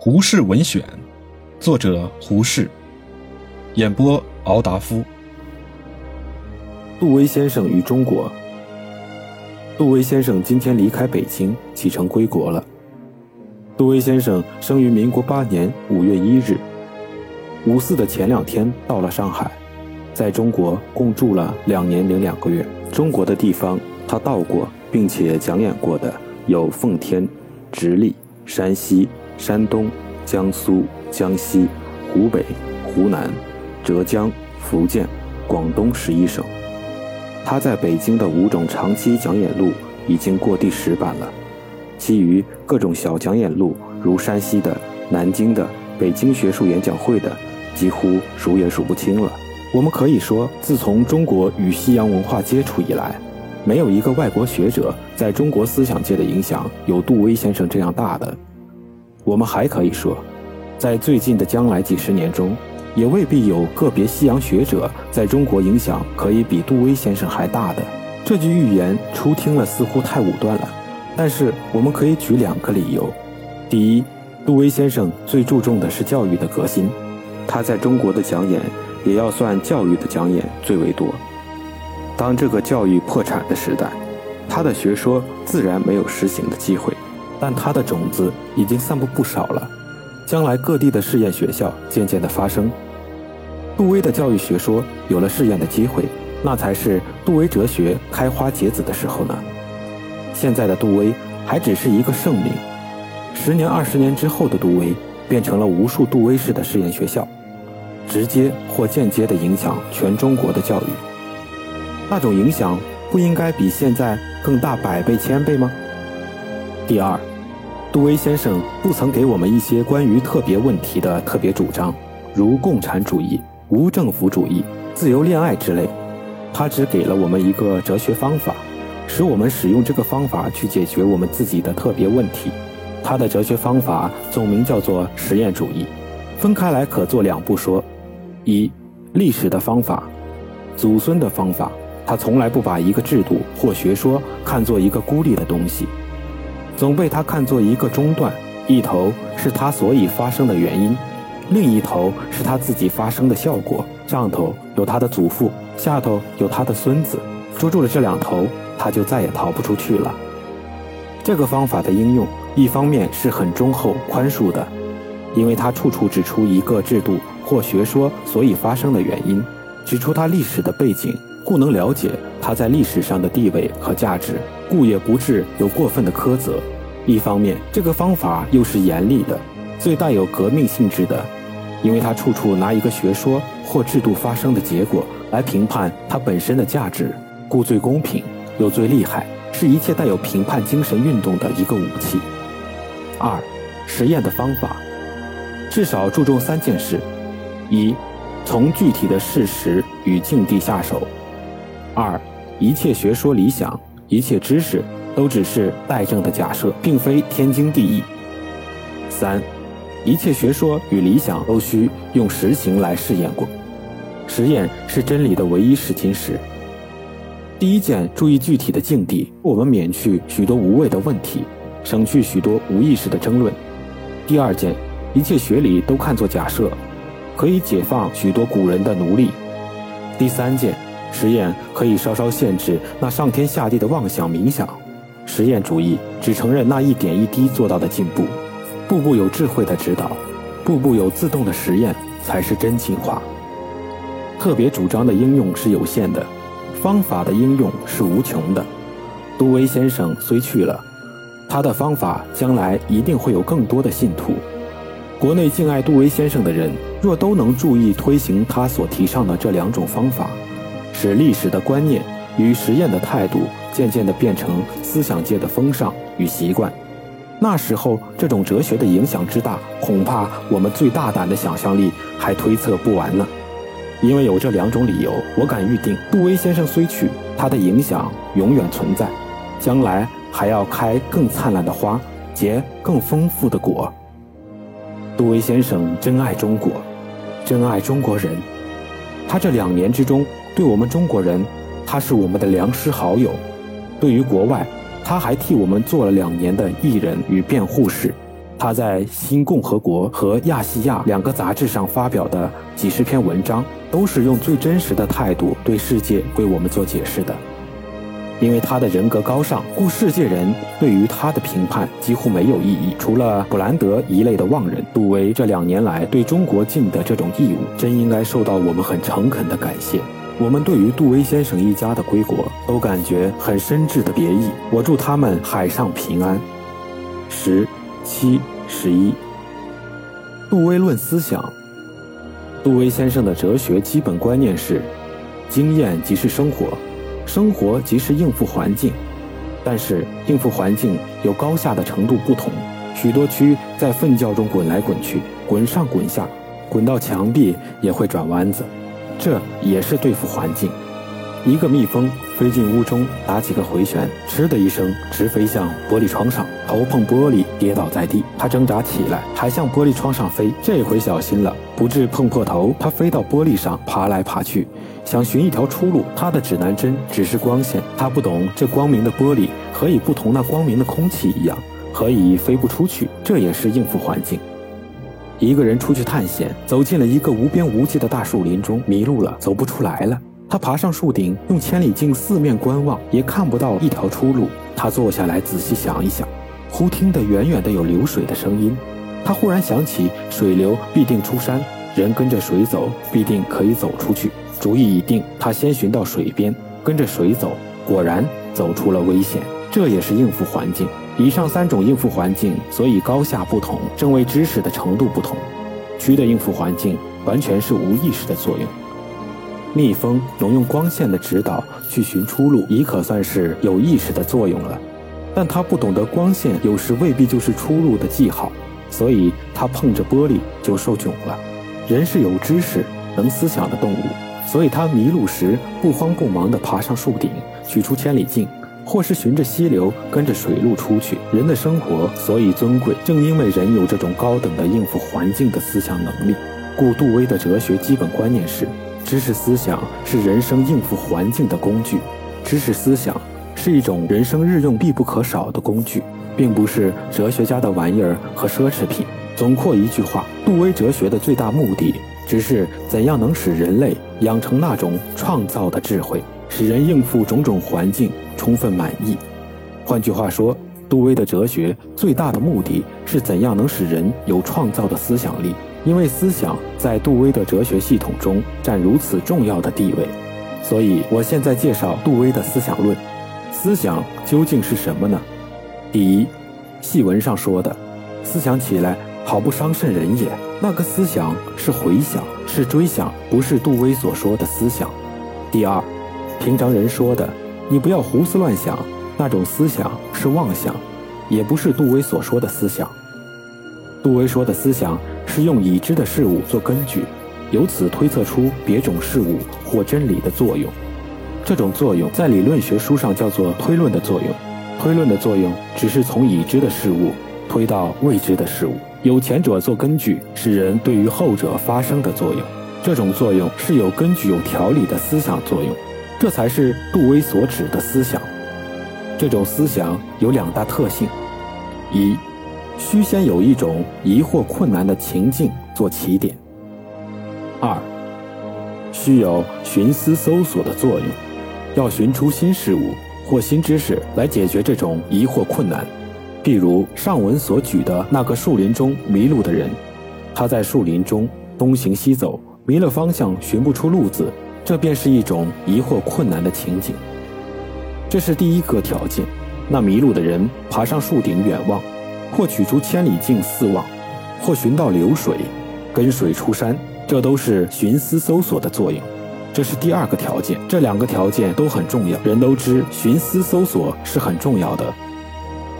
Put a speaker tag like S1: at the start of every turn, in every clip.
S1: 胡适文选》，作者胡适，演播敖达夫。
S2: 杜威先生与中国。杜威先生今天离开北京，启程归国了。杜威先生生于民国八年五月一日，五四的前两天到了上海，在中国共住了两年零两个月。中国的地方他到过，并且讲演过的有奉天、直隶、山西、山东、江苏、江西、湖北、湖南、浙江、福建、广东十一省。他在北京的五种长期讲演录已经过第十版了，其余各种小讲演录，如山西的、南京的、北京学术演讲会的，几乎数也数不清了。我们可以说，自从中国与西洋文化接触以来，没有一个外国学者在中国思想界的影响有杜威先生这样大的。我们还可以说，在最近的将来几十年中。也未必有个别西洋学者在中国影响可以比杜威先生还大的。这句预言初听了似乎太武断了，但是我们可以举两个理由：第一，杜威先生最注重的是教育的革新，他在中国的讲演也要算教育的讲演最为多。当这个教育破产的时代，他的学说自然没有实行的机会，但他的种子已经散布不少了。将来各地的试验学校渐渐的发生。杜威的教育学说有了试验的机会，那才是杜威哲学开花结籽的时候呢。现在的杜威还只是一个圣名，十年、二十年之后的杜威变成了无数杜威式的试验学校，直接或间接的影响全中国的教育。那种影响不应该比现在更大百倍千倍吗？第二，杜威先生不曾给我们一些关于特别问题的特别主张，如共产主义。无政府主义、自由恋爱之类，他只给了我们一个哲学方法，使我们使用这个方法去解决我们自己的特别问题。他的哲学方法总名叫做实验主义，分开来可做两步说：一、历史的方法，祖孙的方法。他从来不把一个制度或学说看作一个孤立的东西，总被他看作一个中断，一头是他所以发生的原因。另一头是他自己发生的效果，上头有他的祖父，下头有他的孙子，捉住了这两头，他就再也逃不出去了。这个方法的应用，一方面是很忠厚宽恕的，因为他处处指出一个制度或学说所以发生的原因，指出它历史的背景，故能了解他在历史上的地位和价值，故也不致有过分的苛责。一方面，这个方法又是严厉的，最带有革命性质的。因为他处处拿一个学说或制度发生的结果来评判它本身的价值，故最公平又最厉害，是一切带有评判精神运动的一个武器。二，实验的方法，至少注重三件事：一，从具体的事实与境地下手；二，一切学说理想，一切知识都只是待证的假设，并非天经地义；三。一切学说与理想都需用实行来试验过，实验是真理的唯一试金石。第一件，注意具体的境地，我们免去许多无谓的问题，省去许多无意识的争论。第二件，一切学理都看作假设，可以解放许多古人的奴隶。第三件，实验可以稍稍限制那上天下地的妄想冥想，实验主义只承认那一点一滴做到的进步。步步有智慧的指导，步步有自动的实验，才是真进化。特别主张的应用是有限的，方法的应用是无穷的。杜威先生虽去了，他的方法将来一定会有更多的信徒。国内敬爱杜威先生的人，若都能注意推行他所提倡的这两种方法，使历史的观念与实验的态度渐渐地变成思想界的风尚与习惯。那时候，这种哲学的影响之大，恐怕我们最大胆的想象力还推测不完呢。因为有这两种理由，我敢预定，杜威先生虽去，他的影响永远存在，将来还要开更灿烂的花，结更丰富的果。杜威先生真爱中国，真爱中国人。他这两年之中，对我们中国人，他是我们的良师好友；对于国外，他还替我们做了两年的艺人与辩护士，他在《新共和国》和《亚细亚》两个杂志上发表的几十篇文章，都是用最真实的态度对世界为我们做解释的。因为他的人格高尚，故世界人对于他的评判几乎没有异议。除了布兰德一类的妄人，杜威这两年来对中国尽的这种义务，真应该受到我们很诚恳的感谢。我们对于杜威先生一家的归国，都感觉很深挚的别意。我祝他们海上平安。十、七、十一。杜威论思想。杜威先生的哲学基本观念是：经验即是生活。生活即是应付环境，但是应付环境有高下的程度不同。许多蛆在粪窖中滚来滚去，滚上滚下，滚到墙壁也会转弯子，这也是对付环境。一个蜜蜂飞进屋中，打几个回旋，嗤的一声直飞向玻璃窗上，头碰玻璃跌倒在地。它挣扎起来，还向玻璃窗上飞，这回小心了，不致碰破头。它飞到玻璃上，爬来爬去。想寻一条出路，他的指南针只是光线。他不懂这光明的玻璃何以不同那光明的空气一样，何以飞不出去？这也是应付环境。一个人出去探险，走进了一个无边无际的大树林中，迷路了，走不出来了。他爬上树顶，用千里镜四面观望，也看不到一条出路。他坐下来仔细想一想，忽听得远远的有流水的声音。他忽然想起，水流必定出山，人跟着水走，必定可以走出去。主意已定，他先寻到水边，跟着水走，果然走出了危险。这也是应付环境。以上三种应付环境，所以高下不同，正为知识的程度不同。蛆的应付环境完全是无意识的作用。蜜蜂能用光线的指导去寻出路，已可算是有意识的作用了。但它不懂得光线有时未必就是出路的记号，所以它碰着玻璃就受窘了。人是有知识、能思想的动物。所以，他迷路时不慌不忙地爬上树顶，取出千里镜，或是循着溪流跟着水路出去。人的生活所以尊贵，正因为人有这种高等的应付环境的思想能力。故杜威的哲学基本观念是：知识思想是人生应付环境的工具，知识思想是一种人生日用必不可少的工具，并不是哲学家的玩意儿和奢侈品。总括一句话，杜威哲学的最大目的。只是怎样能使人类养成那种创造的智慧，使人应付种种环境充分满意。换句话说，杜威的哲学最大的目的是怎样能使人有创造的思想力。因为思想在杜威的哲学系统中占如此重要的地位，所以我现在介绍杜威的思想论。思想究竟是什么呢？第一，戏文上说的，思想起来好不伤肾人也。那个思想是回想，是追想，不是杜威所说的思想。第二，平常人说的“你不要胡思乱想”，那种思想是妄想，也不是杜威所说的思想。杜威说的思想是用已知的事物做根据，由此推测出别种事物或真理的作用。这种作用在理论学书上叫做推论的作用。推论的作用只是从已知的事物推到未知的事物。有前者做根据，使人对于后者发生的作用，这种作用是有根据、有条理的思想作用，这才是杜威所指的思想。这种思想有两大特性：一，须先有一种疑惑困难的情境做起点；二，需有寻思搜索的作用，要寻出新事物或新知识来解决这种疑惑困难。譬如上文所举的那个树林中迷路的人，他在树林中东行西走，迷了方向，寻不出路子，这便是一种疑惑困难的情景。这是第一个条件。那迷路的人爬上树顶远望，或取出千里镜四望，或寻到流水，跟水出山，这都是寻思搜索的作用。这是第二个条件。这两个条件都很重要，人都知寻思搜索是很重要的。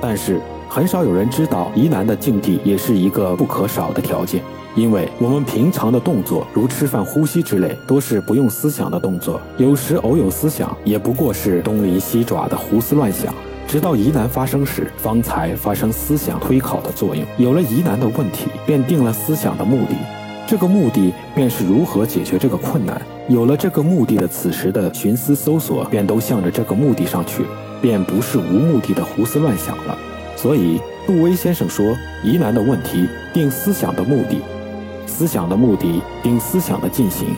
S2: 但是很少有人知道，疑难的境地也是一个不可少的条件。因为我们平常的动作，如吃饭、呼吸之类，都是不用思想的动作。有时偶有思想，也不过是东离西爪的胡思乱想。直到疑难发生时，方才发生思想推考的作用。有了疑难的问题，便定了思想的目的。这个目的便是如何解决这个困难。有了这个目的的，此时的寻思搜索便都向着这个目的上去。便不是无目的的胡思乱想了，所以杜威先生说：“疑难的问题定思想的目的，思想的目的定思想的进行。”